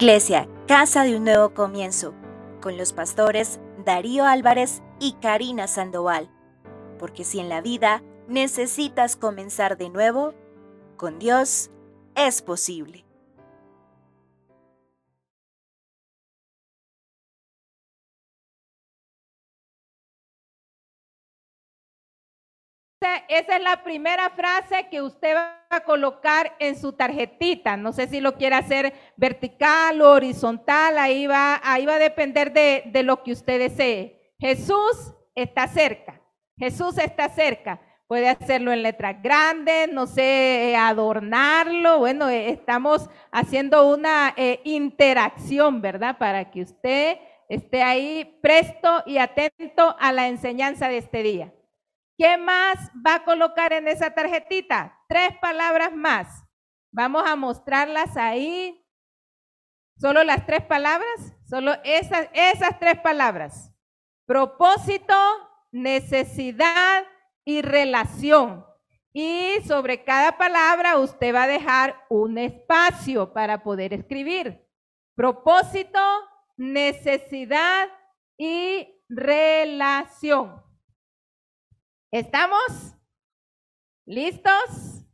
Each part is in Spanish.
Iglesia, Casa de un Nuevo Comienzo, con los pastores Darío Álvarez y Karina Sandoval. Porque si en la vida necesitas comenzar de nuevo, con Dios es posible. Esa es la primera frase que usted va a colocar en su tarjetita. No sé si lo quiere hacer vertical o horizontal, ahí va, ahí va a depender de, de lo que usted desee. Jesús está cerca. Jesús está cerca. Puede hacerlo en letras grandes, no sé, adornarlo. Bueno, eh, estamos haciendo una eh, interacción, ¿verdad? Para que usted esté ahí presto y atento a la enseñanza de este día. ¿Qué más va a colocar en esa tarjetita? Tres palabras más. Vamos a mostrarlas ahí. Solo las tres palabras, solo esas, esas tres palabras. Propósito, necesidad y relación. Y sobre cada palabra usted va a dejar un espacio para poder escribir. Propósito, necesidad y relación. ¿Estamos? ¿Listos?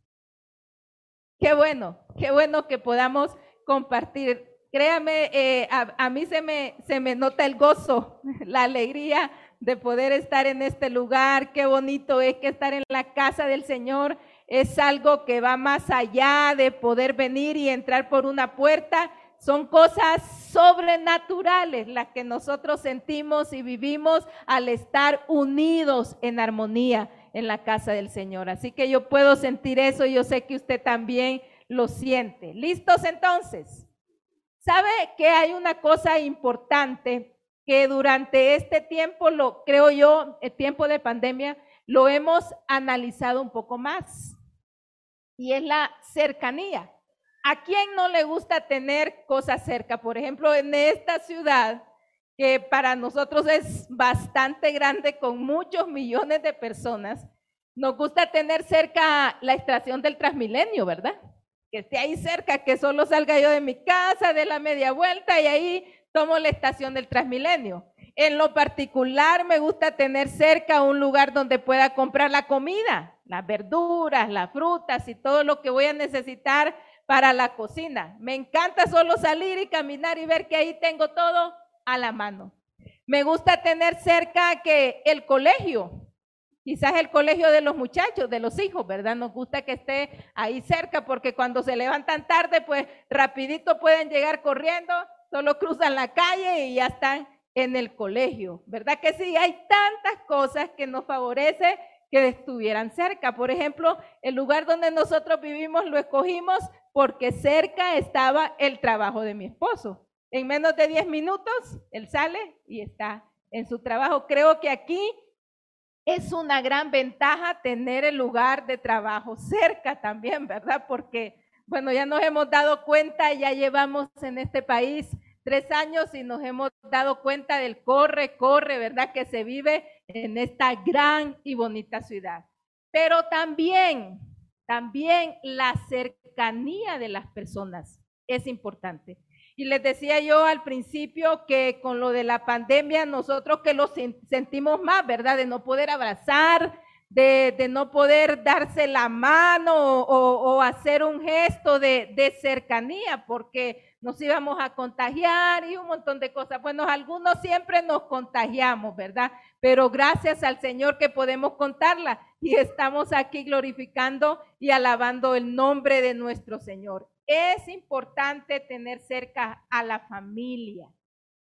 Qué bueno, qué bueno que podamos compartir. Créame, eh, a, mí se me, se me nota el gozo, la alegría de poder estar en este lugar. Qué bonito es que estar en la casa del Señor es algo que va más allá de poder venir y entrar por una puerta. Son cosas sobrenaturales las que nosotros sentimos y vivimos al estar unidos en armonía en la casa del Señor. Así que yo puedo sentir eso y yo sé que usted también lo siente. ¿Listos entonces? ¿Sabe que hay una cosa importante que durante este tiempo, lo creo yo, el tiempo de pandemia, lo hemos analizado un poco más? Y es la cercanía. ¿A quién no le gusta tener cosas cerca? Por ejemplo, en esta ciudad, que para nosotros es bastante grande, con muchos millones de personas, nos gusta tener cerca la estación del Transmilenio, ¿verdad? Que esté ahí cerca, que solo salga yo de mi casa, de la media vuelta y ahí tomo la estación del Transmilenio. En lo particular, me gusta tener cerca un lugar donde pueda comprar la comida, las verduras, las frutas y todo lo que voy a necesitar para la cocina. Me encanta solo salir y caminar y ver que ahí tengo todo a la mano. Me gusta tener cerca que el colegio, quizás el colegio de los muchachos, de los hijos, ¿verdad? Nos gusta que esté ahí cerca porque cuando se levantan tarde, pues rapidito pueden llegar corriendo, solo cruzan la calle y ya están en el colegio, ¿verdad que sí? Hay tantas cosas que nos favorece que estuvieran cerca. Por ejemplo, el lugar donde nosotros vivimos lo escogimos porque cerca estaba el trabajo de mi esposo. En menos de 10 minutos, él sale y está en su trabajo. Creo que aquí es una gran ventaja tener el lugar de trabajo cerca también, ¿verdad? Porque, bueno, ya nos hemos dado cuenta, ya llevamos en este país tres años y nos hemos dado cuenta del corre, corre, ¿verdad? Que se vive en esta gran y bonita ciudad. Pero también, también la cercanía de las personas es importante. Y les decía yo al principio que con lo de la pandemia, nosotros que lo sentimos más, ¿verdad? De no poder abrazar, de, no poder darse la mano o, hacer un gesto de, cercanía, porque nos íbamos a contagiar y un montón de cosas. Bueno, algunos siempre nos contagiamos, ¿verdad? Pero gracias al Señor que podemos contarla y estamos aquí glorificando y alabando el nombre de nuestro Señor. Es importante tener cerca a la familia.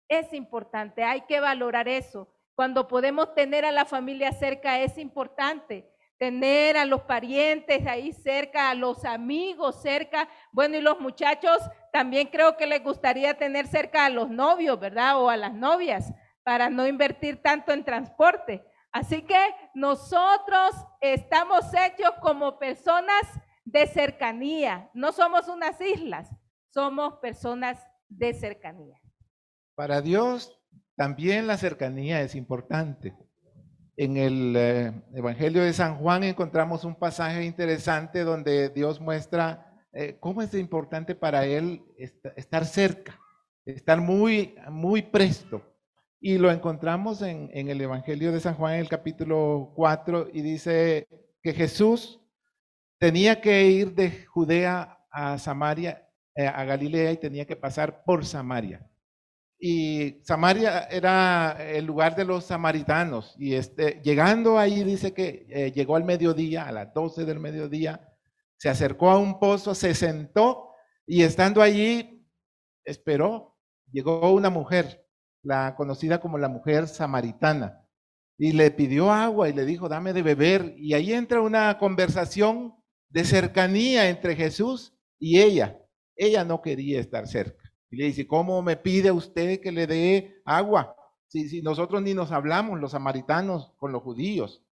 Es importante, hay que valorar eso. Cuando podemos tener a la familia cerca es importante. Tener a los parientes ahí cerca, a los amigos cerca. Bueno, y los muchachos también creo que les gustaría tener cerca a los novios, ¿verdad? O a las novias, para no invertir tanto en transporte. Así que nosotros estamos hechos como personas de cercanía. No somos unas islas, somos personas de cercanía. Para Dios también la cercanía es importante. En el eh, Evangelio de San Juan encontramos un pasaje interesante donde Dios muestra eh, cómo es importante para él estar cerca, estar muy, muy presto. Y lo encontramos en, el Evangelio de San Juan, en el capítulo 4, y dice que Jesús tenía que ir de Judea a Samaria, eh, a Galilea, y tenía que pasar por Samaria. Y Samaria era el lugar de los samaritanos. Y este, llegando ahí, dice que eh, llegó al mediodía, a las 12 del mediodía, se acercó a un pozo, se sentó y estando allí, esperó. Llegó una mujer, la conocida como la mujer samaritana, y le pidió agua y le dijo, dame de beber. Y ahí entra una conversación de cercanía entre Jesús y ella. Ella no quería estar cerca. Y le dice, ¿cómo me pide usted que le dé agua? Si, nosotros ni nos hablamos, los samaritanos, con los judíos.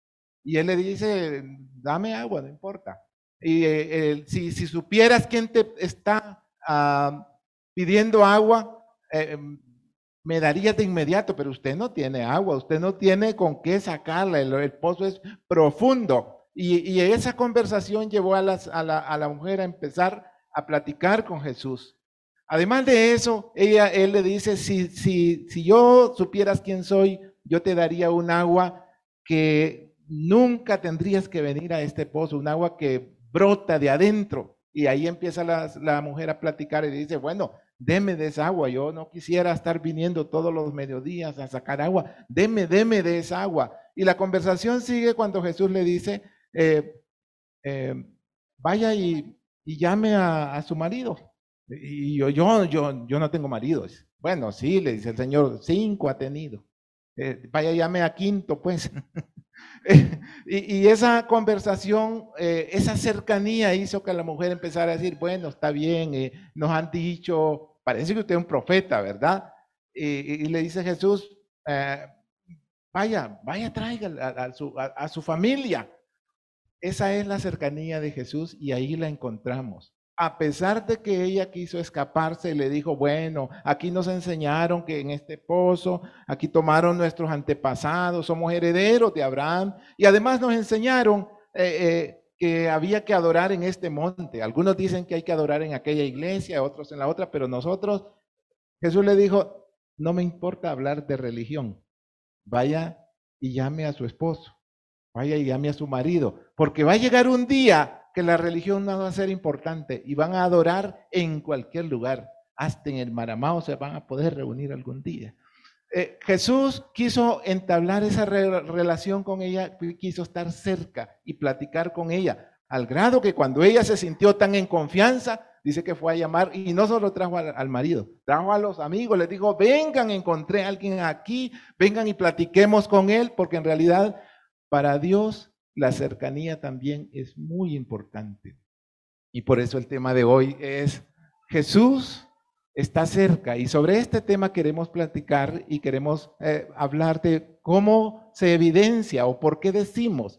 Y él le dice, dame agua, no importa. Y eh, si, supieras quién te está pidiendo agua, eh, me darías de inmediato, pero usted no tiene agua, usted no tiene con qué sacarla, el, pozo es profundo. Y, esa conversación llevó a, las, a, la, mujer a empezar a platicar con Jesús. Además de eso, ella, él le dice, si yo supieras quién soy, yo te daría un agua que nunca tendrías que venir a este pozo, un agua que brota de adentro. Y ahí empieza la, la mujer a platicar y dice, bueno, deme de esa agua, yo no quisiera estar viniendo todos los mediodías a sacar agua, deme, deme de esa agua. Y la conversación sigue cuando Jesús le dice, eh, eh, vaya y, y llame a, su marido. Y yo, yo, yo, yo no tengo marido. Bueno, sí, le dice el Señor, cinco ha tenido. Eh, vaya, llame a quinto, pues. y, esa conversación, eh, esa cercanía hizo que la mujer empezara a decir, bueno, está bien, eh, nos han dicho, parece que usted es un profeta, ¿verdad? Y, le dice Jesús, vaya, vaya, traiga a, su, a su familia. Esa es la cercanía de Jesús y ahí la encontramos a pesar de que ella quiso escaparse, le dijo, bueno, aquí nos enseñaron que en este pozo, aquí tomaron nuestros antepasados, somos herederos de Abraham, y además nos enseñaron eh, eh, que había que adorar en este monte. Algunos dicen que hay que adorar en aquella iglesia, otros en la otra, pero nosotros, Jesús le dijo, no me importa hablar de religión, vaya y llame a su esposo, vaya y llame a su marido, porque va a llegar un día que la religión no va a ser importante y van a adorar en cualquier lugar, hasta en el Maramao se van a poder reunir algún día. Eh, Jesús quiso entablar esa relación con ella, quiso estar cerca y platicar con ella, al grado que cuando ella se sintió tan en confianza, dice que fue a llamar y no solo trajo al, marido, trajo a los amigos, les dijo, vengan, encontré a alguien aquí, vengan y platiquemos con él, porque en realidad para Dios la cercanía también es muy importante. Y por eso el tema de hoy es Jesús está cerca. Y sobre este tema queremos platicar y queremos eh, hablar de cómo se evidencia o por qué decimos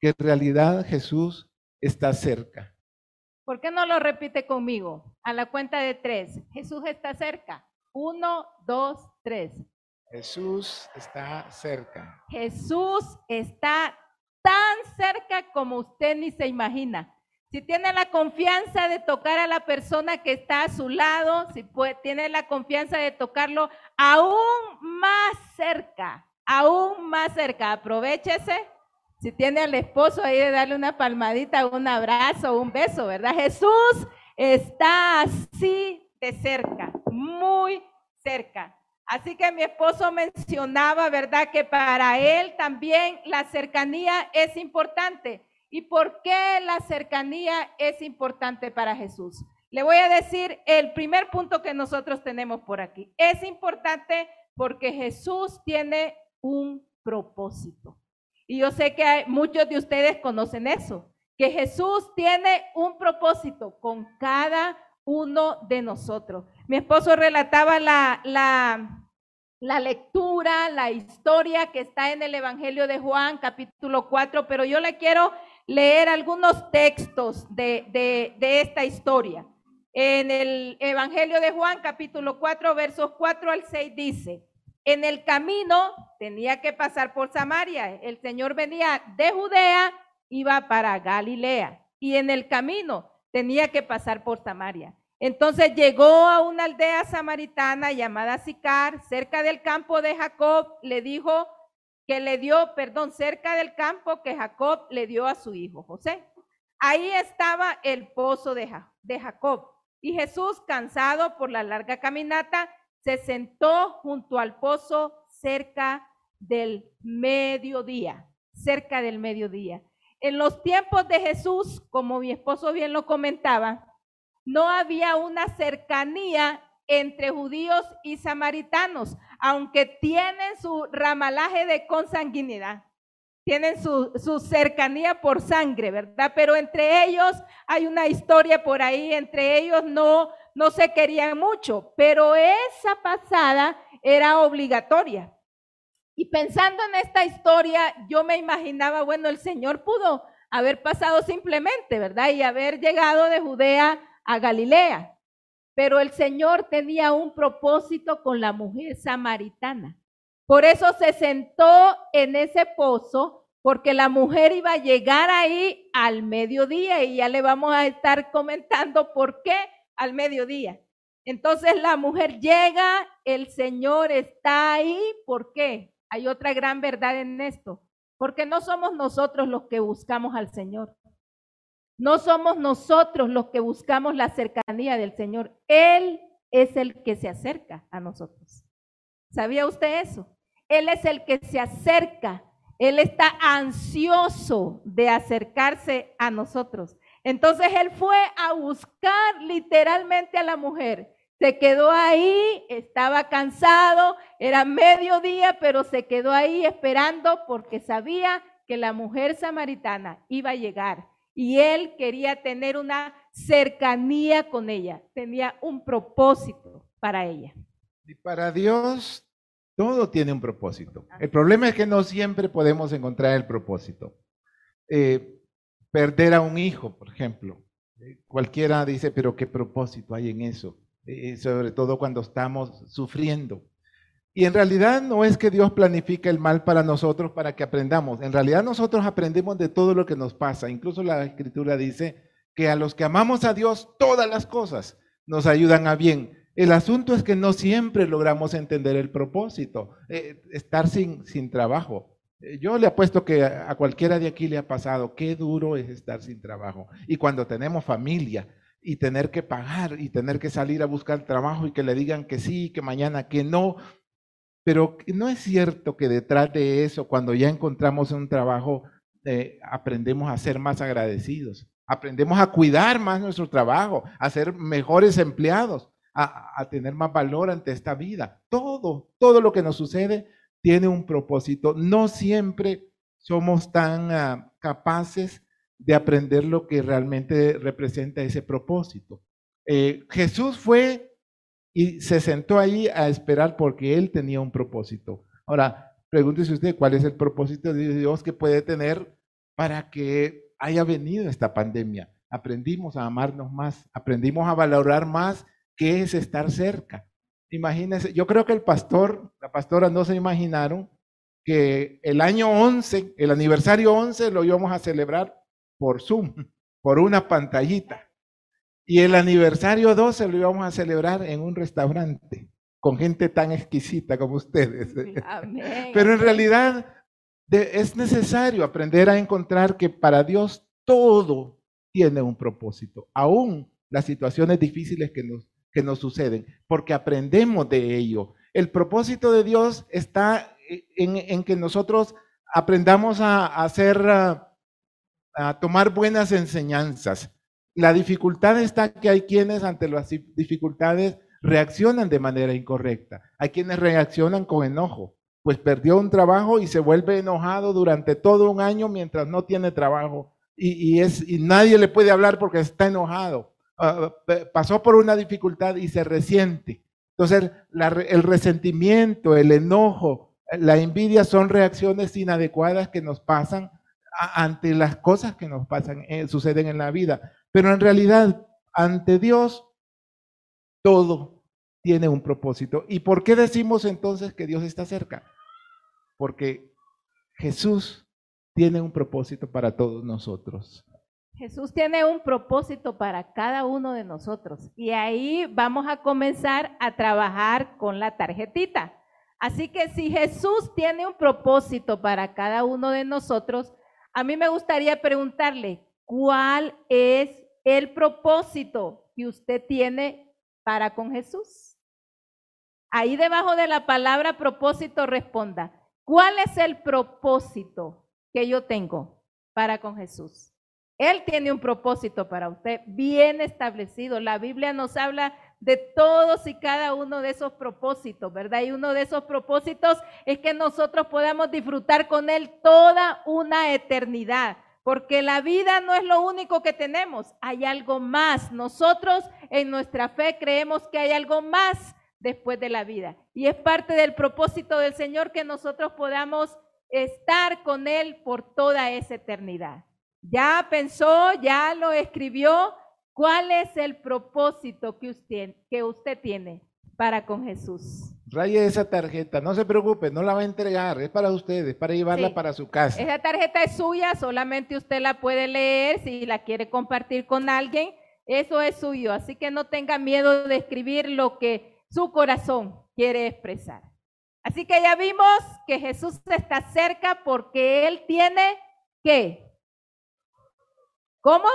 que en realidad Jesús está cerca. ¿Por qué no lo repite conmigo? A la cuenta de tres. Jesús está cerca. Uno, dos, tres. Jesús está cerca. Jesús está cerca como usted ni se imagina. Si tiene la confianza de tocar a la persona que está a su lado, si tiene la confianza de tocarlo aún más cerca, aún más cerca, aprovechese. Si tiene al esposo ahí de darle una palmadita, un abrazo, un beso, ¿verdad? Jesús está así de cerca, muy cerca. Así que mi esposo mencionaba, ¿verdad? Que para él también la cercanía es importante. ¿Y por qué la cercanía es importante para Jesús? Le voy a decir el primer punto que nosotros tenemos por aquí. Es importante porque Jesús tiene un propósito. Y yo sé que muchos de ustedes conocen eso, que Jesús tiene un propósito con cada uno de nosotros. Mi esposo relataba la, la, la, lectura, la historia que está en el Evangelio de Juan, capítulo 4, pero yo le quiero leer algunos textos de, de, de esta historia. En el Evangelio de Juan, capítulo 4, versos 4 al 6 dice, en el camino tenía que pasar por Samaria. El Señor venía de Judea, iba para Galilea. Y en el camino tenía que pasar por Samaria. Entonces llegó a una aldea samaritana llamada Sicar, cerca del campo de Jacob, le dijo que le dio, perdón, cerca del campo que Jacob le dio a su hijo José. Ahí estaba el pozo de, de Jacob. Y Jesús, cansado por la larga caminata, se sentó junto al pozo cerca del mediodía, cerca del mediodía. En los tiempos de Jesús, como mi esposo bien lo comentaba, no había una cercanía entre judíos y samaritanos, aunque tienen su ramalaje de consanguinidad, tienen su, su, cercanía por sangre, ¿verdad? Pero entre ellos hay una historia por ahí, entre ellos no, no se querían mucho, pero esa pasada era obligatoria. Y pensando en esta historia, yo me imaginaba, bueno, el Señor pudo haber pasado simplemente, ¿verdad? Y haber llegado de Judea a Galilea. Pero el Señor tenía un propósito con la mujer samaritana. Por eso se sentó en ese pozo, porque la mujer iba a llegar ahí al mediodía y ya le vamos a estar comentando por qué al mediodía. Entonces la mujer llega, el Señor está ahí, ¿por qué? Hay otra gran verdad en esto, porque no somos nosotros los que buscamos al Señor. No somos nosotros los que buscamos la cercanía del Señor. Él es el que se acerca a nosotros. ¿Sabía usted eso? Él es el que se acerca. Él está ansioso de acercarse a nosotros. Entonces él fue a buscar literalmente a la mujer. Se quedó ahí, estaba cansado, era mediodía, pero se quedó ahí esperando porque sabía que la mujer samaritana iba a llegar y él quería tener una cercanía con ella, tenía un propósito para ella. Y para Dios todo tiene un propósito. El problema es que no siempre podemos encontrar el propósito. Eh, perder a un hijo, por ejemplo. Eh, cualquiera dice, pero ¿qué propósito hay en eso? Eh, sobre todo cuando estamos sufriendo. Y en realidad no es que Dios planifique el mal para nosotros para que aprendamos. En realidad nosotros aprendemos de todo lo que nos pasa. Incluso la escritura dice que a los que amamos a Dios, todas las cosas nos ayudan a bien. El asunto es que no siempre logramos entender el propósito, eh, estar sin, sin trabajo. Eh, yo le apuesto que a cualquiera de aquí le ha pasado, qué duro es estar sin trabajo. Y cuando tenemos familia y tener que pagar y tener que salir a buscar trabajo y que le digan que sí, que mañana que no, pero no es cierto que detrás de eso, cuando ya encontramos un trabajo, eh, aprendemos a ser más agradecidos, aprendemos a cuidar más nuestro trabajo, a ser mejores empleados, a, tener más valor ante esta vida. Todo, todo lo que nos sucede tiene un propósito. No siempre somos tan ah, capaces de aprender lo que realmente representa ese propósito. Eh, Jesús fue y se sentó ahí a esperar porque él tenía un propósito. Ahora, pregúntese usted cuál es el propósito de Dios que puede tener para que haya venido esta pandemia. Aprendimos a amarnos más, aprendimos a valorar más qué es estar cerca. Imagínense, yo creo que el pastor, la pastora no se imaginaron que el año 11, el aniversario 11 lo íbamos a celebrar por Zoom, por una pantallita. Y el aniversario 12 lo íbamos a celebrar en un restaurante con gente tan exquisita como ustedes. Pero en realidad es necesario aprender a encontrar que para Dios todo tiene un propósito, aún las situaciones difíciles que nos, que nos suceden, porque aprendemos de ello. El propósito de Dios está en, que nosotros aprendamos a, hacer, a tomar buenas enseñanzas la dificultad está que hay quienes ante las dificultades reaccionan de manera incorrecta. Hay quienes reaccionan con enojo, pues perdió un trabajo y se vuelve enojado durante todo un año mientras no tiene trabajo y, nadie le puede hablar porque está enojado. Ah, pasó por una dificultad y se resiente. Entonces, el resentimiento, el enojo, la envidia son reacciones inadecuadas que nos pasan ante las cosas que nos pasan, eh, suceden en la vida. Pero en realidad, ante Dios, todo tiene un propósito. ¿Y por qué decimos entonces que Dios está cerca? Porque Jesús tiene un propósito para todos nosotros. Jesús tiene un propósito para cada uno de nosotros y ahí vamos a comenzar a trabajar con la tarjetita. Así que si Jesús tiene un propósito para cada uno de nosotros, a mí me gustaría preguntarle, ¿cuál es el propósito que usted tiene para con Jesús? Ahí debajo de la palabra propósito responda, ¿cuál es el propósito que yo tengo para con Jesús? Él tiene un propósito para usted bien establecido. La Biblia nos habla de todos y cada uno de esos propósitos, ¿verdad? Y uno de esos propósitos es que nosotros podamos disfrutar con Él toda una eternidad, porque la vida no es lo único que tenemos, hay algo más. Nosotros en nuestra fe creemos que hay algo más después de la vida. Y es parte del propósito del Señor que nosotros podamos estar con Él por toda esa eternidad. Ya pensó, ya lo escribió. ¿Cuál es el propósito que usted, que usted tiene para con Jesús? Raye esa tarjeta, no se preocupe, no la va a entregar, es para ustedes, para llevarla para su casa. Esa tarjeta es suya, solamente usted la puede leer si la quiere compartir con alguien. Eso es suyo, así que no tenga miedo de escribir lo que su corazón quiere expresar. Así que ya vimos que Jesús está cerca porque Él tiene que ¿Cómo?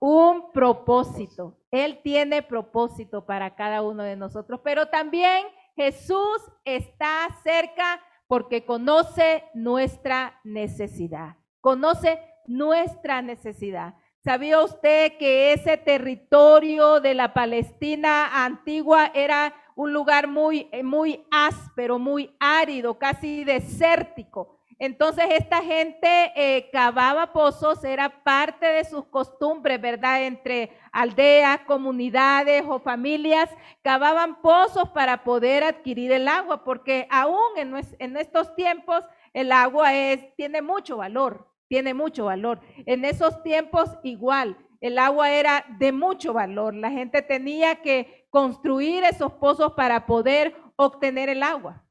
Un propósito. Él tiene propósito para cada uno de nosotros, pero también Jesús está cerca porque conoce nuestra necesidad. Conoce nuestra necesidad. ¿Sabía usted que ese territorio de la Palestina antigua era un lugar muy, muy áspero, muy árido, casi desértico? Entonces esta gente eh, cavaba pozos, era parte de sus costumbres, ¿verdad? Entre aldeas, comunidades o familias, cavaban pozos para poder adquirir el agua, porque aún en, estos tiempos el agua es, tiene mucho valor, tiene mucho valor. En esos tiempos igual, el agua era de mucho valor. La gente tenía que construir esos pozos para poder obtener el agua.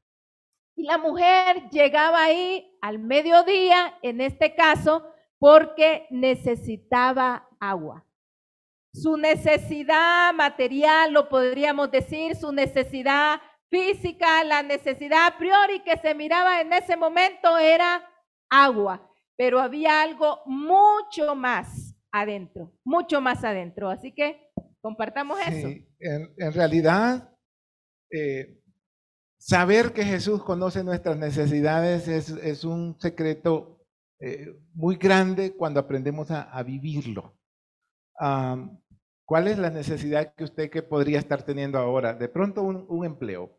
Y la mujer llegaba ahí al mediodía, en este caso, porque necesitaba agua. Su necesidad material, lo podríamos decir, su necesidad física, la necesidad a priori que se miraba en ese momento era agua, pero había algo mucho más adentro, mucho más adentro. Así que compartamos eso. En, realidad, eh, Saber que Jesús conoce nuestras necesidades es, un secreto eh, muy grande cuando aprendemos a, vivirlo. ¿Cuál es la necesidad que usted que podría estar teniendo ahora? De pronto un, empleo.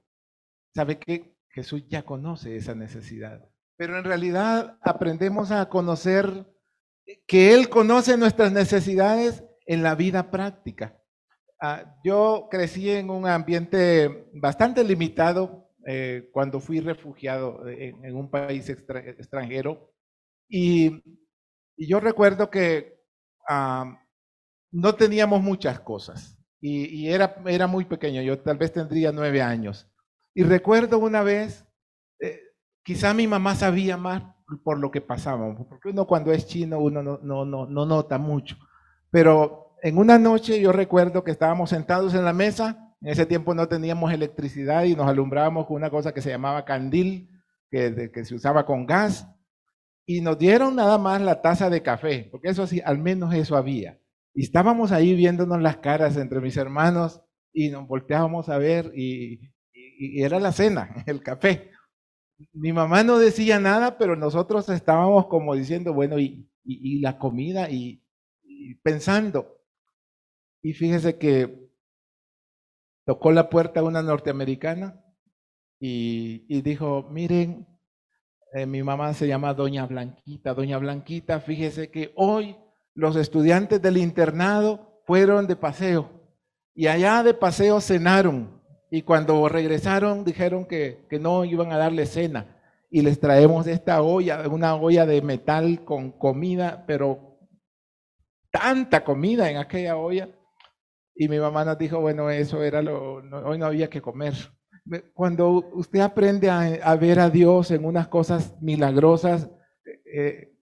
Sabe que Jesús ya conoce esa necesidad. Pero en realidad aprendemos a conocer que Él conoce nuestras necesidades en la vida práctica. Ah, yo crecí en un ambiente bastante limitado eh, cuando fui refugiado en, un país extranjero. Y, yo recuerdo que no teníamos muchas cosas y, era, era muy pequeño, yo tal vez tendría nueve años. Y recuerdo una vez, eh, quizá mi mamá sabía más por lo que pasábamos, porque uno cuando es chino uno no, no, no, no nota mucho. Pero en una noche yo recuerdo que estábamos sentados en la mesa en ese tiempo no teníamos electricidad y nos alumbrábamos con una cosa que se llamaba candil, que, se usaba con gas. Y nos dieron nada más la taza de café, porque eso sí, al menos eso había. Y estábamos ahí viéndonos las caras entre mis hermanos y nos volteábamos a ver y, era la cena, el café. Mi mamá no decía nada, pero nosotros estábamos como diciendo, bueno, y, y la comida y, pensando. Y fíjese que tocó la puerta una norteamericana y, dijo, miren, eh, mi mamá se llama Doña Blanquita. Doña Blanquita, fíjese que hoy los estudiantes del internado fueron de paseo y allá de paseo cenaron y cuando regresaron dijeron que, que no iban a darle cena y les traemos esta olla, una olla de metal con comida, pero tanta comida en aquella olla y mi mamá nos dijo, bueno, eso era lo, hoy no había que comer. Cuando usted aprende a, ver a Dios en unas cosas milagrosas, eh,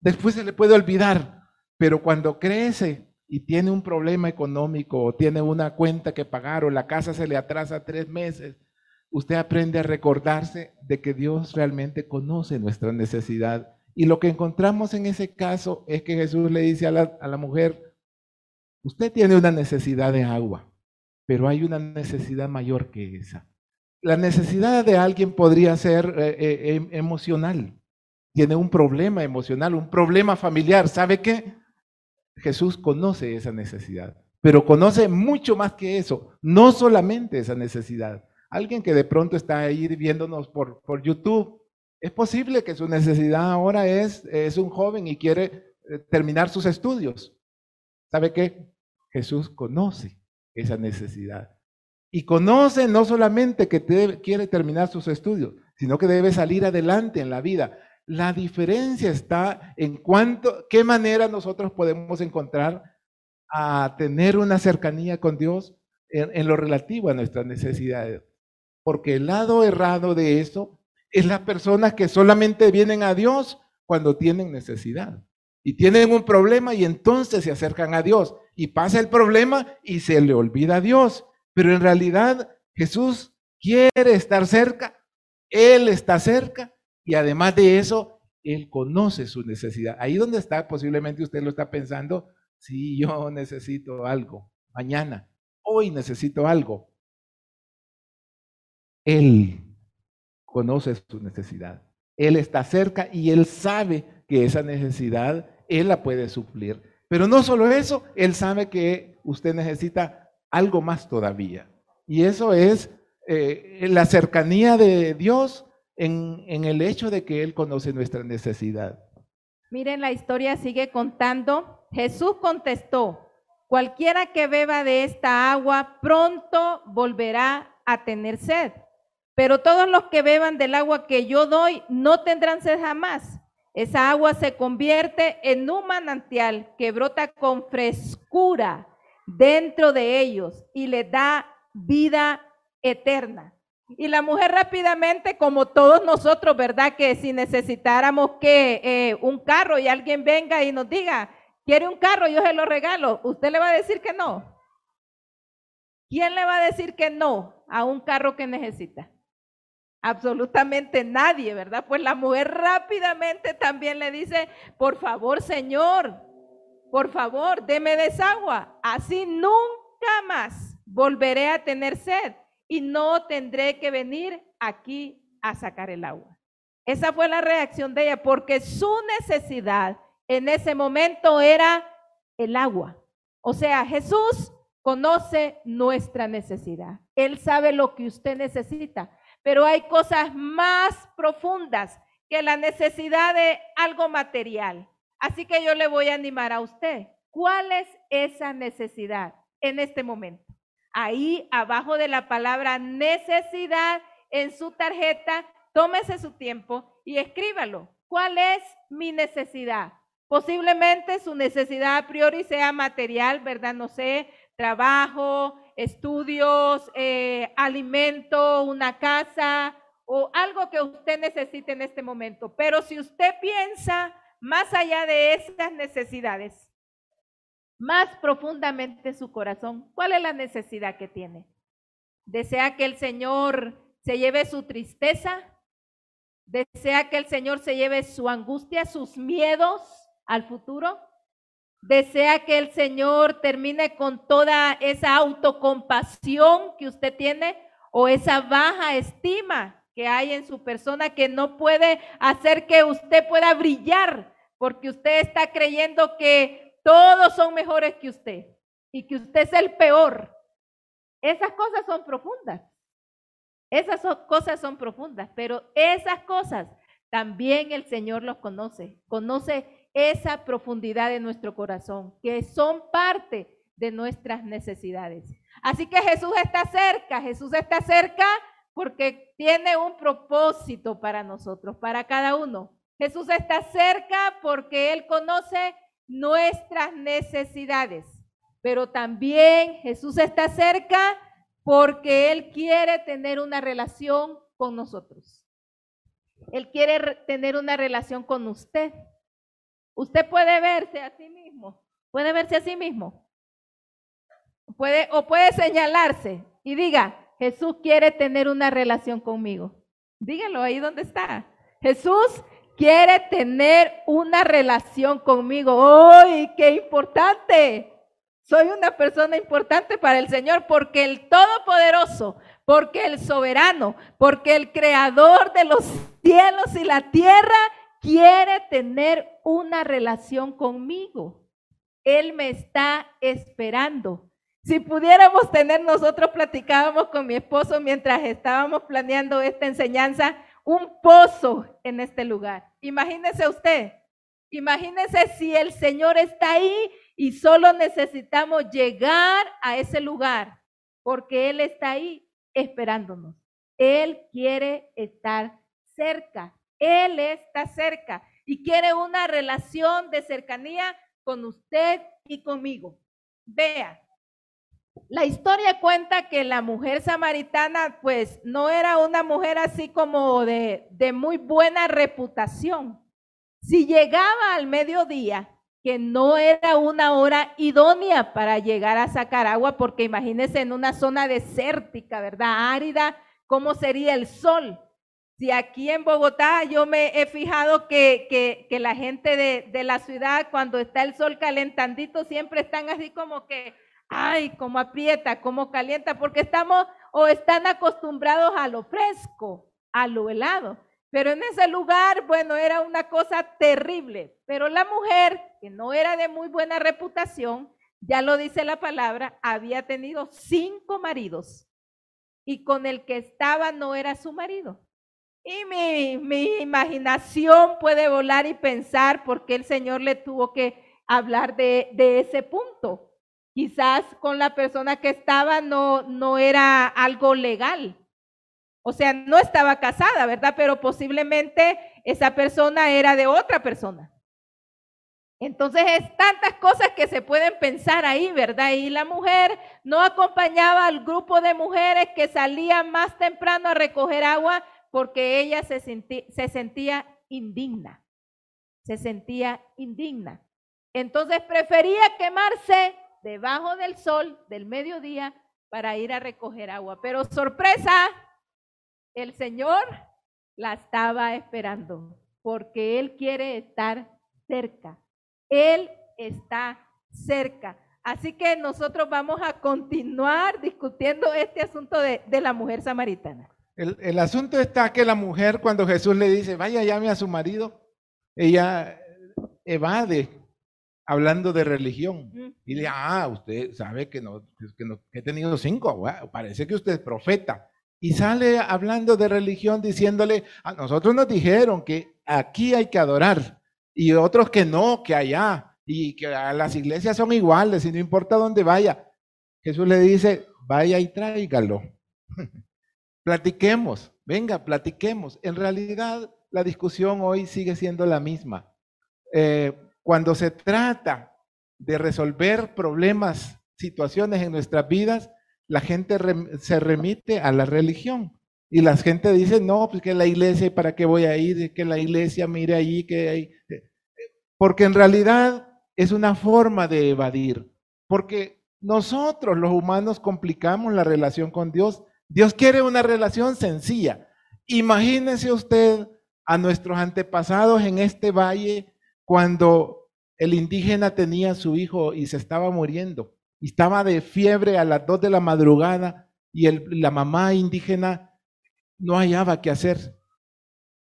después se le puede olvidar. Pero cuando crece y tiene un problema económico o tiene una cuenta que pagar o la casa se le atrasa tres meses, usted aprende a recordarse de que Dios realmente conoce nuestra necesidad. Y lo que encontramos en ese caso es que Jesús le dice a la, a la mujer, usted tiene una necesidad de agua, pero hay una necesidad mayor que esa. La necesidad de alguien podría ser eh, eh, em, emocional. Tiene un problema emocional, un problema familiar. ¿Sabe qué? Jesús conoce esa necesidad, pero conoce mucho más que eso, no solamente esa necesidad. Alguien que de pronto está ahí viéndonos por, por YouTube, es posible que su necesidad ahora es, es un joven y quiere eh, terminar sus estudios. ¿Sabe qué? Jesús conoce esa necesidad. Y conoce no solamente que quiere terminar sus estudios, sino que debe salir adelante en la vida. La diferencia está en cuánto, qué manera nosotros podemos encontrar a tener una cercanía con Dios en, en lo relativo a nuestras necesidades. Porque el lado errado de eso es las personas que solamente vienen a Dios cuando tienen necesidad. Y tienen un problema y entonces se acercan a Dios. Y pasa el problema y se le olvida a Dios. Pero en realidad Jesús quiere estar cerca, Él está cerca y además de eso, Él conoce su necesidad. Ahí donde está, posiblemente usted lo está pensando, si yo necesito algo, mañana, hoy necesito algo. Él conoce su necesidad. Él está cerca y Él sabe que esa necesidad Él la puede suplir. Pero no solo eso, Él sabe que usted necesita algo más todavía. Y eso es eh, la cercanía de Dios en, en el hecho de que Él conoce nuestra necesidad. Miren, la historia sigue contando. Jesús contestó, cualquiera que beba de esta agua pronto volverá a tener sed. Pero todos los que beban del agua que yo doy no tendrán sed jamás. Esa agua se convierte en un manantial que brota con frescura dentro de ellos y les da vida eterna. Y la mujer rápidamente, como todos nosotros, ¿verdad? Que si necesitáramos que eh, un carro y alguien venga y nos diga, quiere un carro, yo se lo regalo, ¿usted le va a decir que no? ¿Quién le va a decir que no a un carro que necesita? Absolutamente nadie, ¿verdad? Pues la mujer rápidamente también le dice, por favor, Señor, por favor, deme desagua. Así nunca más volveré a tener sed y no tendré que venir aquí a sacar el agua. Esa fue la reacción de ella, porque su necesidad en ese momento era el agua. O sea, Jesús conoce nuestra necesidad. Él sabe lo que usted necesita, pero hay cosas más profundas que la necesidad de algo material. Así que yo le voy a animar a usted. ¿Cuál es esa necesidad en este momento? Ahí abajo de la palabra necesidad en su tarjeta, tómese su tiempo y escríbalo. ¿Cuál es mi necesidad? Posiblemente su necesidad a priori sea material, ¿verdad? No sé, trabajo, estudios, eh, alimento, una casa o algo que usted necesite en este momento. Pero si usted piensa más allá de esas necesidades, más profundamente su corazón, ¿cuál es la necesidad que tiene? ¿Desea que el Señor se lleve su tristeza? ¿Desea que el Señor se lleve su angustia, sus miedos al futuro? ¿Desea que el Señor termine con toda esa autocompasión que usted tiene o esa baja estima que hay en su persona que no puede hacer que usted pueda brillar porque usted está creyendo que todos son mejores que usted y que usted es el peor. Esas cosas son profundas. Esas cosas son profundas, pero esas cosas también el Señor los conoce. Conoce esa profundidad de nuestro corazón, que son parte de nuestras necesidades. Así que Jesús está cerca, Jesús está cerca porque tiene un propósito para nosotros, para cada uno. Jesús está cerca porque Él conoce nuestras necesidades, pero también Jesús está cerca porque Él quiere tener una relación con nosotros. Él quiere tener una relación con usted. Usted puede verse a sí mismo, puede verse a sí mismo. Puede, o puede señalarse y diga, Jesús quiere tener una relación conmigo. Dígalo ahí donde está. Jesús quiere tener una relación conmigo. ¡Ay, qué importante! Soy una persona importante para el Señor porque el Todopoderoso, porque el Soberano, porque el Creador de los cielos y la tierra quiere tener una relación conmigo. Él me está esperando. Si pudiéramos tener, nosotros platicábamos con mi esposo mientras estábamos planeando esta enseñanza, un pozo en este lugar. Imagínese usted, imagínese si el Señor está ahí y solo necesitamos llegar a ese lugar, porque Él está ahí esperándonos. Él quiere estar cerca. Él está cerca y quiere una relación de cercanía con usted y conmigo. Vea, la historia cuenta que la mujer samaritana pues no era una mujer así como de, de muy buena reputación. Si llegaba al mediodía, que no era una hora idónea para llegar a sacar agua, porque imagínense en una zona desértica, ¿verdad? Árida, ¿cómo sería el sol? Si aquí en Bogotá yo me he fijado que, que, la gente de, de, la ciudad, cuando está el sol calentandito, siempre están así como que, ay, como aprieta, como calienta, porque estamos o están acostumbrados a lo fresco, a lo helado. Pero en ese lugar, bueno, era una cosa terrible. Pero la mujer, que no era de muy buena reputación, ya lo dice la palabra, había tenido cinco maridos y con el que estaba no era su marido. Y mi, mi imaginación puede volar y pensar por qué el Señor le tuvo que hablar de, de ese punto. Quizás con la persona que estaba no, no era algo legal, o sea, no estaba casada, ¿verdad? Pero posiblemente esa persona era de otra persona. Entonces es tantas cosas que se pueden pensar ahí, ¿verdad? Y la mujer no acompañaba al grupo de mujeres que salían más temprano a recoger agua porque ella se, se sentía indigna. Se sentía indigna. Entonces prefería quemarse debajo del sol del mediodía para ir a recoger agua. Pero sorpresa, el Señor la estaba esperando porque Él quiere estar cerca. Él está cerca. Así que nosotros vamos a continuar discutiendo este asunto de, la mujer samaritana. El, el, asunto está que la mujer cuando Jesús le dice, vaya, llame a su marido, ella evade hablando de religión. Y le dice, ah, usted sabe que, no, que, no, que he tenido cinco, parece que usted es profeta. Y sale hablando de religión diciéndole, a nosotros nos dijeron que aquí hay que adorar y otros que no, que allá, y que las iglesias son iguales y no importa dónde vaya. Jesús le dice, vaya y tráigalo. platiquemos, venga, platiquemos. En realidad la discusión hoy sigue siendo la misma. Eh, cuando se trata de resolver problemas, situaciones en nuestras vidas, la gente se remite a la religión. Y la gente dice, no, pues que la iglesia, ¿para qué voy a ir? Que la iglesia mire allí, que hay... Porque en realidad es una forma de evadir. Porque nosotros los humanos complicamos la relación con Dios. Dios quiere una relación sencilla. Imagínese usted a nuestros antepasados en este valle cuando el indígena tenía a su hijo y se estaba muriendo estaba de fiebre a las dos de la madrugada y la mamá indígena no hallaba qué hacer.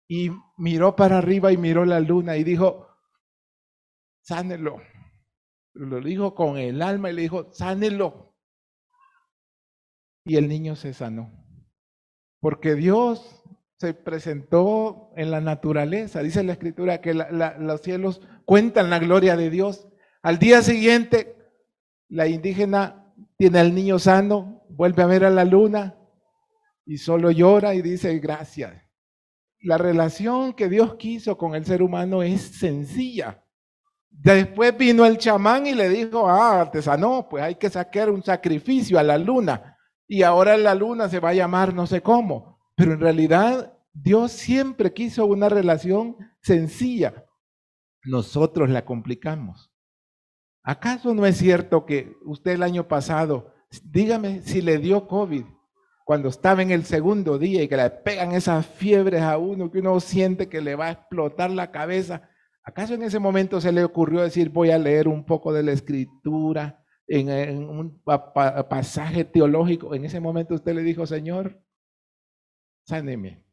Y miró para arriba y miró la luna y dijo, sánelo. Lo dijo con el alma y le dijo, sánelo. Y el niño se sanó. Porque Dios se presentó en la naturaleza. Dice la escritura que los cielos cuentan la gloria de Dios. Al día siguiente la indígena tiene al niño sano, vuelve a ver a la luna y solo llora y dice gracias. La relación que Dios quiso con el ser humano es sencilla. Después vino el chamán y le dijo, ah, te sanó, pues hay que sacar un sacrificio a la luna. Y ahora la luna se va a llamar no sé cómo. Pero en realidad Dios siempre quiso una relación sencilla. nosotros la complicamos. ¿Acaso no es cierto que usted el año pasado, dígame si le dio COVID cuando estaba en el segundo día y que le pegan esas fiebres a uno, que uno siente que le va a explotar la cabeza? ¿Acaso en ese momento se le ocurrió decir voy a leer un poco de la escritura en, un pasaje teológico? En ese momento usted le dijo, Señor, sáneme.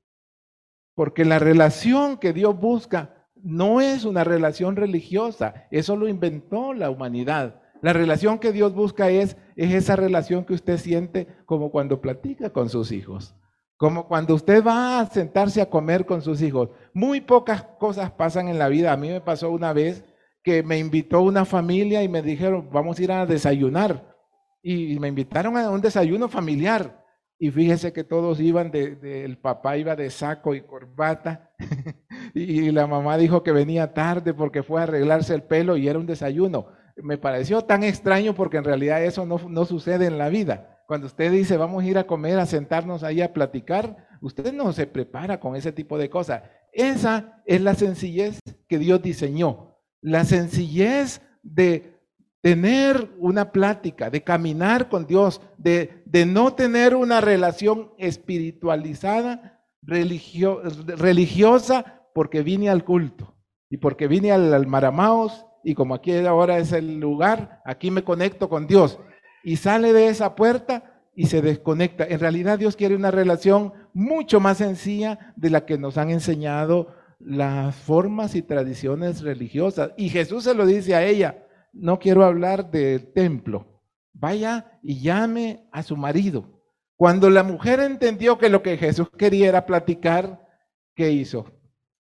Porque la relación que Dios busca no es una relación religiosa, eso lo inventó la humanidad. La relación que Dios busca es, es esa relación que usted siente como cuando platica con sus hijos, como cuando usted va a sentarse a comer con sus hijos. Muy pocas cosas pasan en la vida. A mí me pasó una vez que me invitó una familia y me dijeron, vamos a ir a desayunar. Y me invitaron a un desayuno familiar. Y fíjese que todos iban de, el papá iba de saco y corbata y la mamá dijo que venía tarde porque fue a arreglarse el pelo y era un desayuno. Me pareció tan extraño porque en realidad eso no, no sucede en la vida. Cuando usted dice vamos a ir a comer, a sentarnos ahí a platicar, usted no se prepara con ese tipo de cosas. Esa es la sencillez que Dios diseñó. La sencillez de tener una plática, de caminar con Dios, de, de no tener una relación espiritualizada, religiosa, porque vine al culto y porque vine al, al Maramaos y como aquí ahora es el lugar, aquí me conecto con Dios. Y sale de esa puerta y se desconecta. En realidad Dios quiere una relación mucho más sencilla de la que nos han enseñado las formas y tradiciones religiosas. Y Jesús se lo dice a ella, no quiero hablar del templo. Vaya y llame a su marido. Cuando la mujer entendió que lo que Jesús quería era platicar, ¿qué hizo?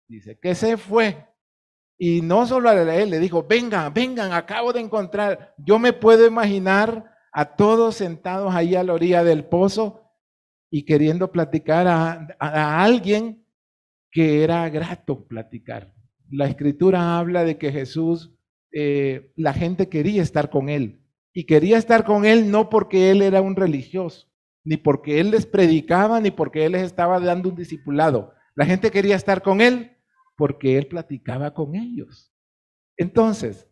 Dice que se fue. Y no solo a él, le dijo, vengan, vengan, acabo de encontrar. Yo me puedo imaginar a todos sentados ahí a la orilla del pozo y queriendo platicar a, a alguien que era grato platicar. La escritura habla de que Jesús eh, la gente quería estar con él. Y quería estar con él no porque él era un religioso, ni porque él les predicaba, ni porque él les estaba dando un discipulado. La gente quería estar con él porque él platicaba con ellos. Entonces,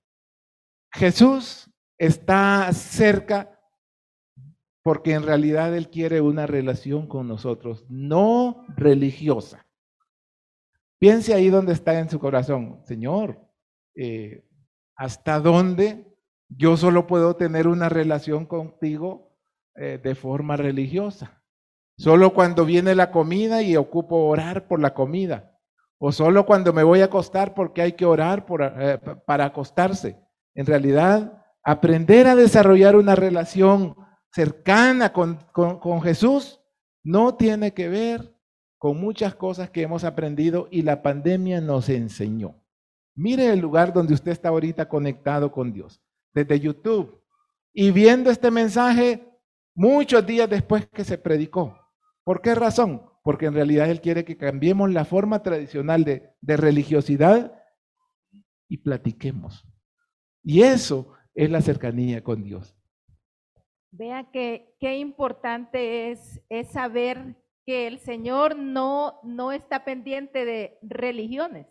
Jesús está cerca porque en realidad Él quiere una relación con nosotros, no religiosa. Piense ahí donde está en su corazón, Señor, eh, hasta dónde yo solo puedo tener una relación contigo eh, de forma religiosa. Solo cuando viene la comida y ocupo orar por la comida. O solo cuando me voy a acostar porque hay que orar eh, para acostarse. En realidad, aprender a desarrollar una relación cercana con, con Jesús no tiene que ver con muchas cosas que hemos aprendido y la pandemia nos enseñó. Mire el lugar donde usted está ahorita conectado con Dios, desde YouTube, y viendo este mensaje muchos días después que se predicó. ¿Por qué razón? Porque en realidad Él quiere que cambiemos la forma tradicional de, religiosidad y platiquemos. Y eso es la cercanía con Dios. Vea qué importante es saber que el Señor no, no está pendiente de religiones.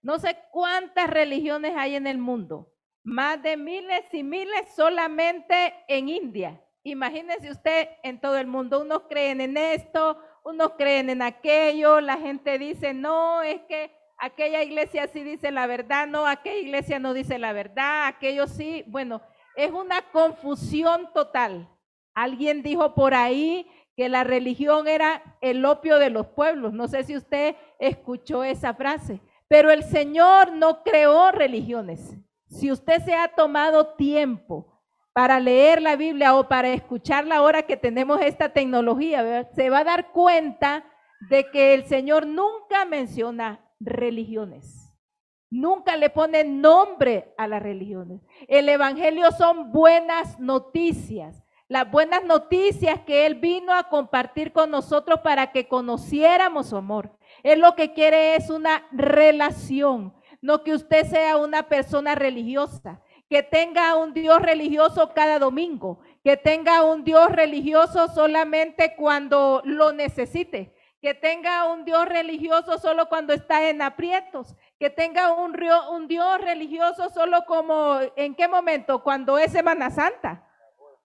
No sé cuántas religiones hay en el mundo, más de miles y miles solamente en India. Imagínese usted en todo el mundo, unos creen en esto, unos creen en aquello, la gente dice, no, es que aquella iglesia sí dice la verdad, no, aquella iglesia no dice la verdad, aquello sí, bueno, es una confusión total. Alguien dijo por ahí que la religión era el opio de los pueblos, no sé si usted escuchó esa frase. Pero el Señor no creó religiones. Si usted se ha tomado tiempo para leer la Biblia o para escucharla ahora que tenemos esta tecnología, se va a dar cuenta de que el Señor nunca menciona religiones. Nunca le pone nombre a las religiones. El Evangelio son buenas noticias. Las buenas noticias que Él vino a compartir con nosotros para que conociéramos su amor. Él lo que quiere es una relación, no que usted sea una persona religiosa, que tenga un Dios religioso cada domingo, que tenga un Dios religioso solamente cuando lo necesite, que tenga un Dios religioso solo cuando está en aprietos, que tenga un, un Dios religioso solo como, ¿en qué momento? Cuando es Semana Santa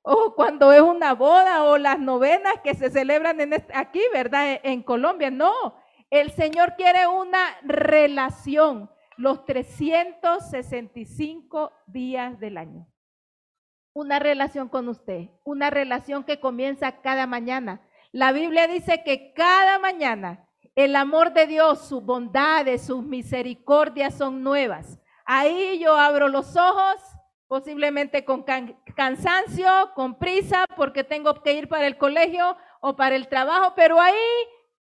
o cuando es una boda o las novenas que se celebran en aquí, ¿verdad? En Colombia. No, el Señor quiere una relación los 365 días del año. Una relación con usted, una relación que comienza cada mañana. La Biblia dice que cada mañana el amor de Dios, sus bondades, sus misericordias son nuevas. Ahí yo abro los ojos posiblemente con cansancio, con prisa, porque tengo que ir para el colegio o para el trabajo, pero ahí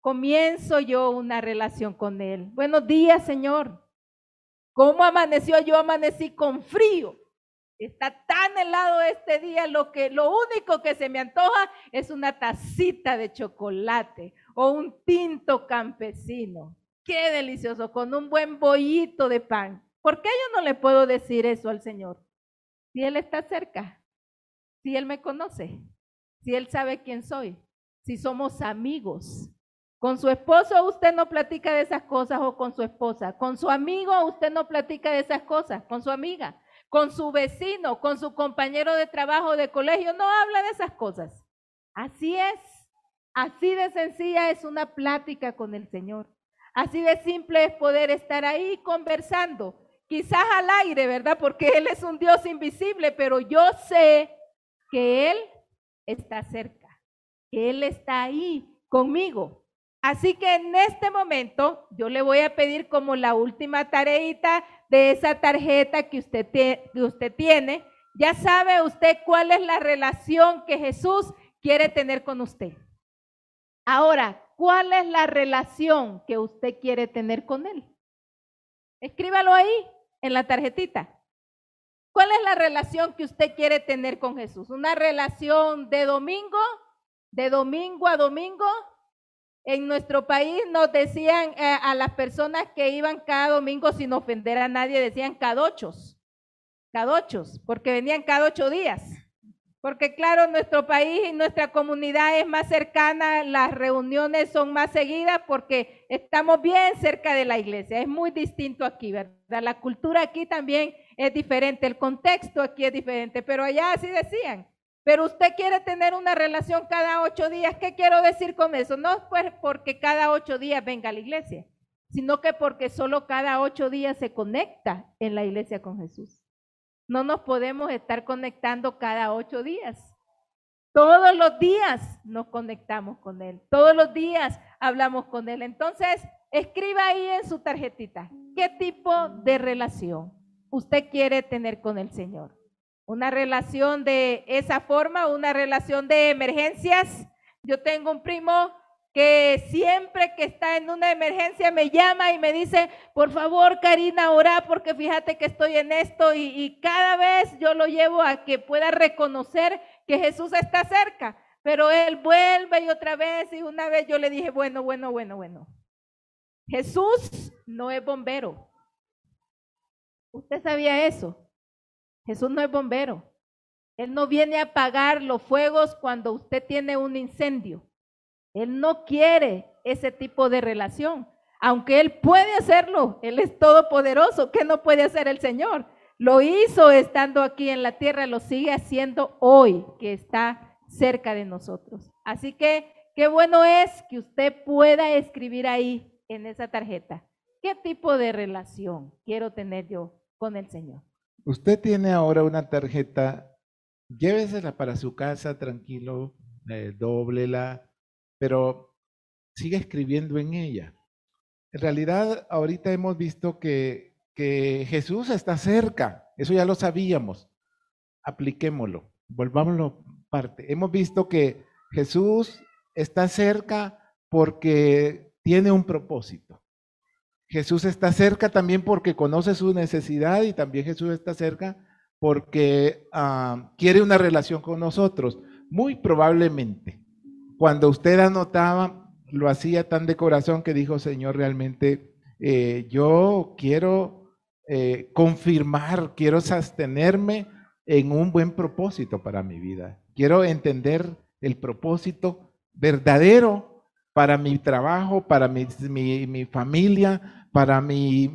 comienzo yo una relación con Él. Buenos días, Señor. ¿Cómo amaneció? Yo amanecí con frío. Está tan helado este día, lo que lo único que se me antoja es una tacita de chocolate o un tinto campesino. Qué delicioso, con un buen bollito de pan. ¿Por qué yo no le puedo decir eso al Señor? Si Él está cerca, si Él me conoce, si Él sabe quién soy, si somos amigos. Con su esposo usted no platica de esas cosas o con su esposa. Con su amigo usted no platica de esas cosas, con su amiga. Con su vecino, con su compañero de trabajo, de colegio, no habla de esas cosas. Así es. Así de sencilla es una plática con el Señor. Así de simple es poder estar ahí conversando quizás al aire, ¿verdad? Porque Él es un Dios invisible, pero yo sé que Él está cerca, que Él está ahí conmigo. Así que en este momento yo le voy a pedir como la última tareita de esa tarjeta que usted, que usted tiene. Ya sabe usted cuál es la relación que Jesús quiere tener con usted. Ahora, ¿cuál es la relación que usted quiere tener con Él? Escríbalo ahí en la tarjetita. ¿Cuál es la relación que usted quiere tener con Jesús? ¿Una relación de domingo? ¿De domingo a domingo? En nuestro país nos decían eh, a las personas que iban cada domingo sin ofender a nadie, decían cadochos, cadochos, porque venían cada ocho días. Porque claro, nuestro país y nuestra comunidad es más cercana, las reuniones son más seguidas porque estamos bien cerca de la iglesia. Es muy distinto aquí, ¿verdad? La cultura aquí también es diferente, el contexto aquí es diferente, pero allá así decían. Pero usted quiere tener una relación cada ocho días. ¿Qué quiero decir con eso? No pues porque cada ocho días venga a la iglesia, sino que porque solo cada ocho días se conecta en la iglesia con Jesús. No nos podemos estar conectando cada ocho días. Todos los días nos conectamos con Él. Todos los días hablamos con Él. Entonces, escriba ahí en su tarjetita, ¿qué tipo de relación usted quiere tener con el Señor? ¿Una relación de esa forma? ¿Una relación de emergencias? Yo tengo un primo que siempre que está en una emergencia me llama y me dice, por favor, Karina, ora porque fíjate que estoy en esto y, y, cada vez yo lo llevo a que pueda reconocer que Jesús está cerca. Pero él vuelve y otra vez y una vez yo le dije, bueno, bueno, bueno, bueno. Jesús no es bombero. ¿Usted sabía eso? Jesús no es bombero. Él no viene a apagar los fuegos cuando usted tiene un incendio. Él no quiere ese tipo de relación. Aunque Él puede hacerlo, Él es todopoderoso. ¿Qué no puede hacer el Señor? Lo hizo estando aquí en la tierra, lo sigue haciendo hoy, que está cerca de nosotros. Así que qué bueno es que usted pueda escribir ahí en esa tarjeta. ¿Qué tipo de relación quiero tener yo con el Señor? Usted tiene ahora una tarjeta, llévesela para su casa tranquilo, eh, pero sigue escribiendo en ella. En realidad, ahorita hemos visto que, que Jesús está cerca, eso ya lo sabíamos. Apliquémoslo, volvámoslo parte. Hemos visto que Jesús está cerca porque tiene un propósito. Jesús está cerca también porque conoce su necesidad y también Jesús está cerca porque ah, quiere una relación con nosotros. Muy probablemente cuando usted anotaba, lo hacía tan de corazón que dijo, Señor, realmente eh, yo quiero eh, confirmar, quiero sostenerme en un buen propósito para mi vida. Quiero entender el propósito verdadero para mi trabajo, para mi, mi, familia, para mi,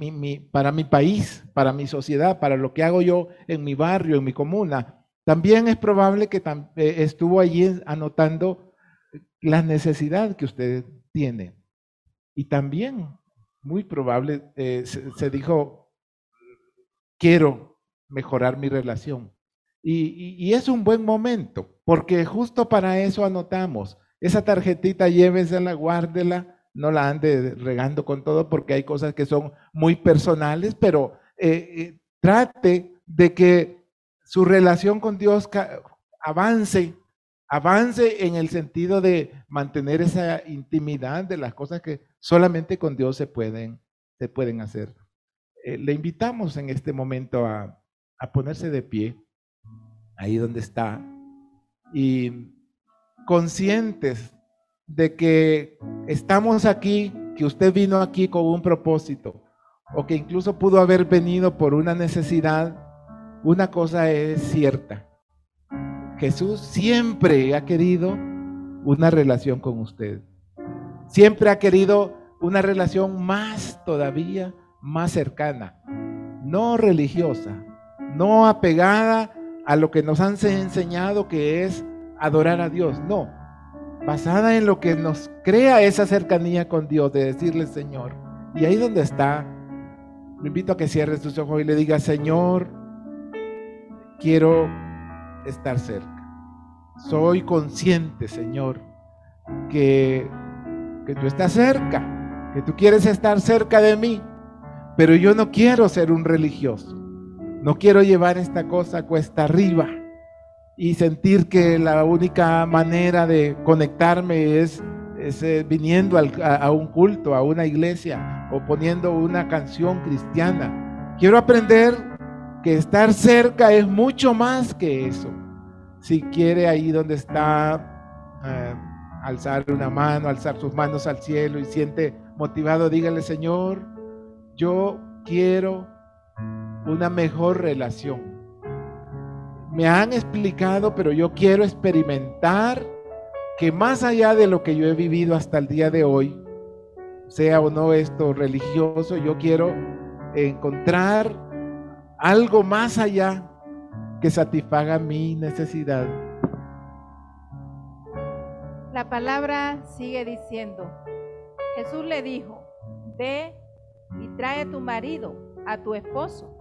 para mi país, para mi sociedad, para lo que hago yo en mi barrio, en mi comuna. También es probable que eh, estuvo allí anotando la necesidad que usted tiene. Y también, muy probable, eh, se, dijo, quiero mejorar mi relación. Y, es un buen momento, porque justo para eso anotamos. Esa tarjetita llévesela, guárdela, no la ande regando con todo, porque hay cosas que son muy personales, pero eh, eh, trate de que su relación con Dios avance, avance en el sentido de mantener esa intimidad de las cosas que solamente con Dios se pueden, se pueden hacer. Eh, le invitamos en este momento a, a ponerse de pie, ahí donde está, y conscientes de que estamos aquí, que usted vino aquí con un propósito, o que incluso pudo haber venido por una necesidad, una cosa es cierta. Jesús siempre ha querido una relación con usted. Siempre ha querido una relación más todavía, más cercana, no religiosa, no apegada a lo que nos han enseñado que es adorar a Dios, no, basada en lo que nos crea esa cercanía con Dios, de decirle Señor, y ahí donde está, me invito a que cierres tus ojos y le diga, Señor, quiero estar cerca. Soy consciente, Señor, que, que tú estás cerca, que tú quieres estar cerca de mí, pero yo no quiero ser un religioso. No quiero llevar esta cosa cuesta arriba y sentir que la única manera de conectarme es, eh, viniendo a, un culto, a una iglesia o poniendo una canción cristiana. Quiero aprender que estar cerca es mucho más que eso si quiere ahí donde está, eh, alzar una mano, alzar sus manos al cielo y siente motivado, dígale, Señor, yo quiero una mejor relación. Me han explicado, pero yo quiero experimentar que más allá de lo que yo he vivido hasta el día de hoy, sea o no esto religioso, yo quiero encontrar algo más allá que satisfaga mi necesidad. La palabra sigue diciendo, Jesús le dijo, ve y trae a tu marido, a tu esposo.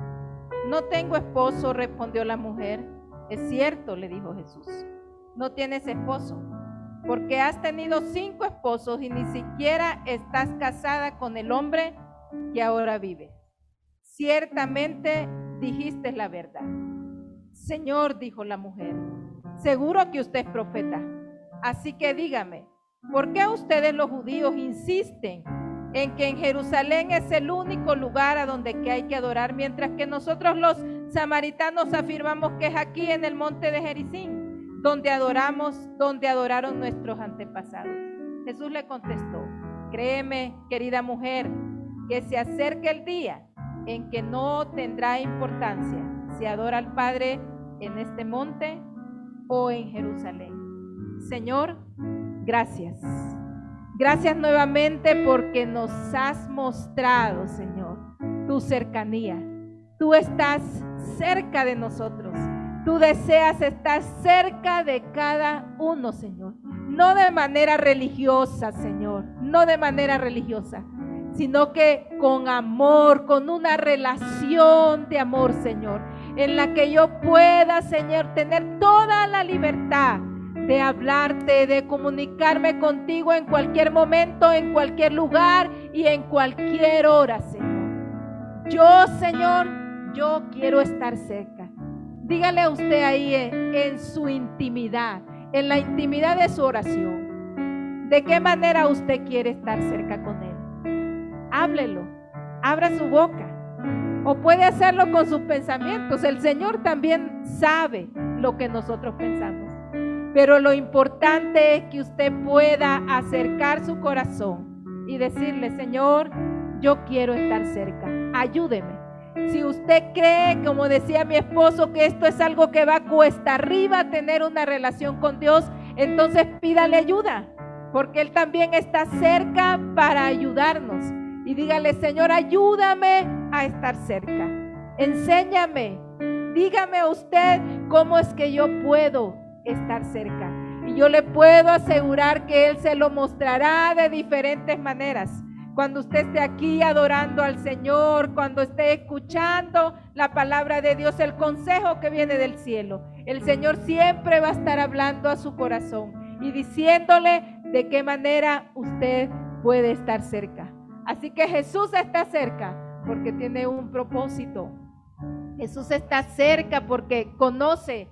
No tengo esposo, respondió la mujer. Es cierto, le dijo Jesús, no tienes esposo, porque has tenido cinco esposos y ni siquiera estás casada con el hombre que ahora vive. Ciertamente dijiste la verdad. Señor, dijo la mujer, seguro que usted es profeta. Así que dígame, ¿por qué ustedes los judíos insisten en que en Jerusalén es el único lugar a donde que hay que adorar, mientras que nosotros los samaritanos afirmamos que es aquí en el monte de Jericín, donde adoramos, donde adoraron nuestros antepasados? Jesús le contestó, créeme, querida mujer, que se acerca el día en que no tendrá importancia si adora al Padre en este monte o en Jerusalén. Señor, gracias. Gracias nuevamente porque nos has mostrado, Señor, tu cercanía. Tú estás cerca de nosotros. Tú deseas estar cerca de cada uno, Señor. No de manera religiosa, Señor. No de manera religiosa, sino que con amor, con una relación de amor, Señor en la que yo pueda, Señor, tener toda la libertad de hablarte, de comunicarme contigo en cualquier momento, en cualquier lugar y en cualquier hora, Señor. Yo, Señor, yo quiero estar cerca. Dígale a usted ahí en, en su intimidad, en la intimidad de su oración, de qué manera usted quiere estar cerca con Él. Háblelo, abra su boca o puede hacerlo con sus pensamientos. El Señor también sabe lo que nosotros pensamos. Pero lo importante es que usted pueda acercar su corazón y decirle, Señor, yo quiero estar cerca. Ayúdeme. Si usted cree, como decía mi esposo, que esto es algo que va cuesta arriba tener una relación con Dios, entonces pídale ayuda, porque Él también está cerca para ayudarnos y dígale, Señor, ayúdame a estar cerca. Enséñame. Dígame usted cómo es que yo puedo estar cerca. Y yo le puedo asegurar que Él se lo mostrará de diferentes maneras. Cuando usted esté aquí adorando al Señor, cuando esté escuchando la palabra de Dios, el consejo que viene del cielo, el Señor siempre va a estar hablando a su corazón y diciéndole de qué manera usted puede estar cerca. Así que Jesús está cerca porque tiene un propósito. Jesús está cerca porque conoce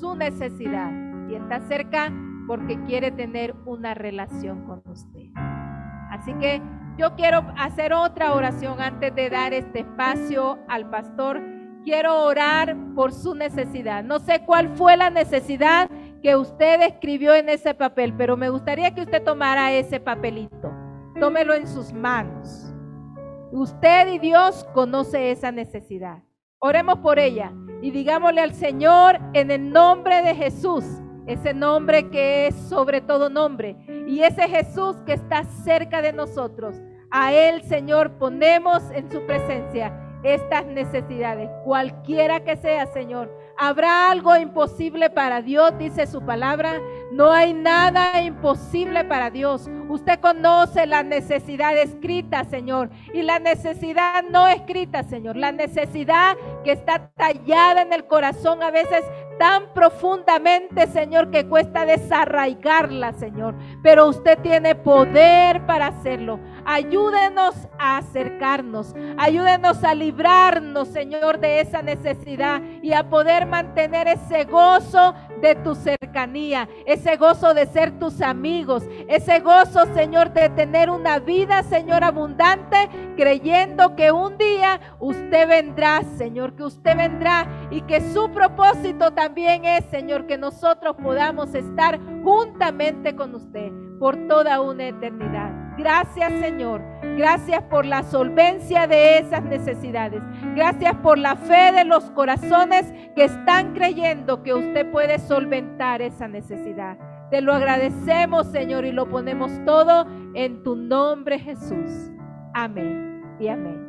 su necesidad y está cerca porque quiere tener una relación con usted. Así que yo quiero hacer otra oración antes de dar este espacio al pastor. Quiero orar por su necesidad. No sé cuál fue la necesidad que usted escribió en ese papel, pero me gustaría que usted tomara ese papelito. Tómelo en sus manos. Usted y Dios conoce esa necesidad. Oremos por ella y digámosle al Señor en el nombre de Jesús, ese nombre que es sobre todo nombre, y ese Jesús que está cerca de nosotros. A Él, Señor, ponemos en su presencia estas necesidades, cualquiera que sea, Señor. ¿Habrá algo imposible para Dios? Dice su palabra. No hay nada imposible para Dios. Usted conoce la necesidad escrita, Señor, y la necesidad no escrita, Señor. La necesidad que está tallada en el corazón a veces tan profundamente, Señor, que cuesta desarraigarla, Señor. Pero usted tiene poder para hacerlo. Ayúdenos a acercarnos. Ayúdenos a librarnos, Señor, de esa necesidad y a poder mantener ese gozo de tu cercanía, ese gozo de ser tus amigos, ese gozo, Señor, de tener una vida, Señor, abundante, creyendo que un día usted vendrá, Señor, que usted vendrá y que su propósito también es, Señor, que nosotros podamos estar juntamente con usted por toda una eternidad. Gracias, Señor. Gracias por la solvencia de esas necesidades. Gracias por la fe de los corazones que están creyendo que usted puede solventar esa necesidad. Te lo agradecemos, Señor, y lo ponemos todo en tu nombre, Jesús. Amén y amén.